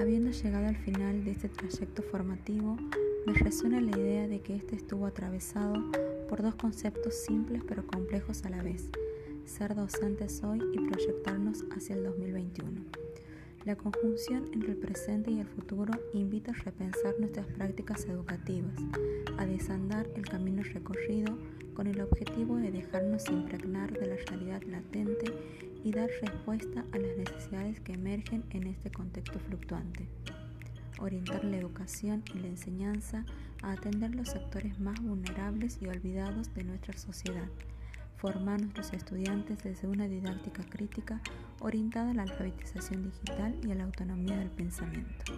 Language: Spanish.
Habiendo llegado al final de este trayecto formativo, me resuena la idea de que este estuvo atravesado por dos conceptos simples pero complejos a la vez, ser docentes hoy y proyectarnos hacia el 2021. La conjunción entre el presente y el futuro invita a repensar nuestras prácticas educativas, a desandar el camino recorrido con el objetivo de dejarnos impregnar de la realidad latente y dar respuesta a las necesidades que emergen en este contexto fluctuante. Orientar la educación y la enseñanza a atender los sectores más vulnerables y olvidados de nuestra sociedad formar a nuestros estudiantes desde una didáctica crítica orientada a la alfabetización digital y a la autonomía del pensamiento.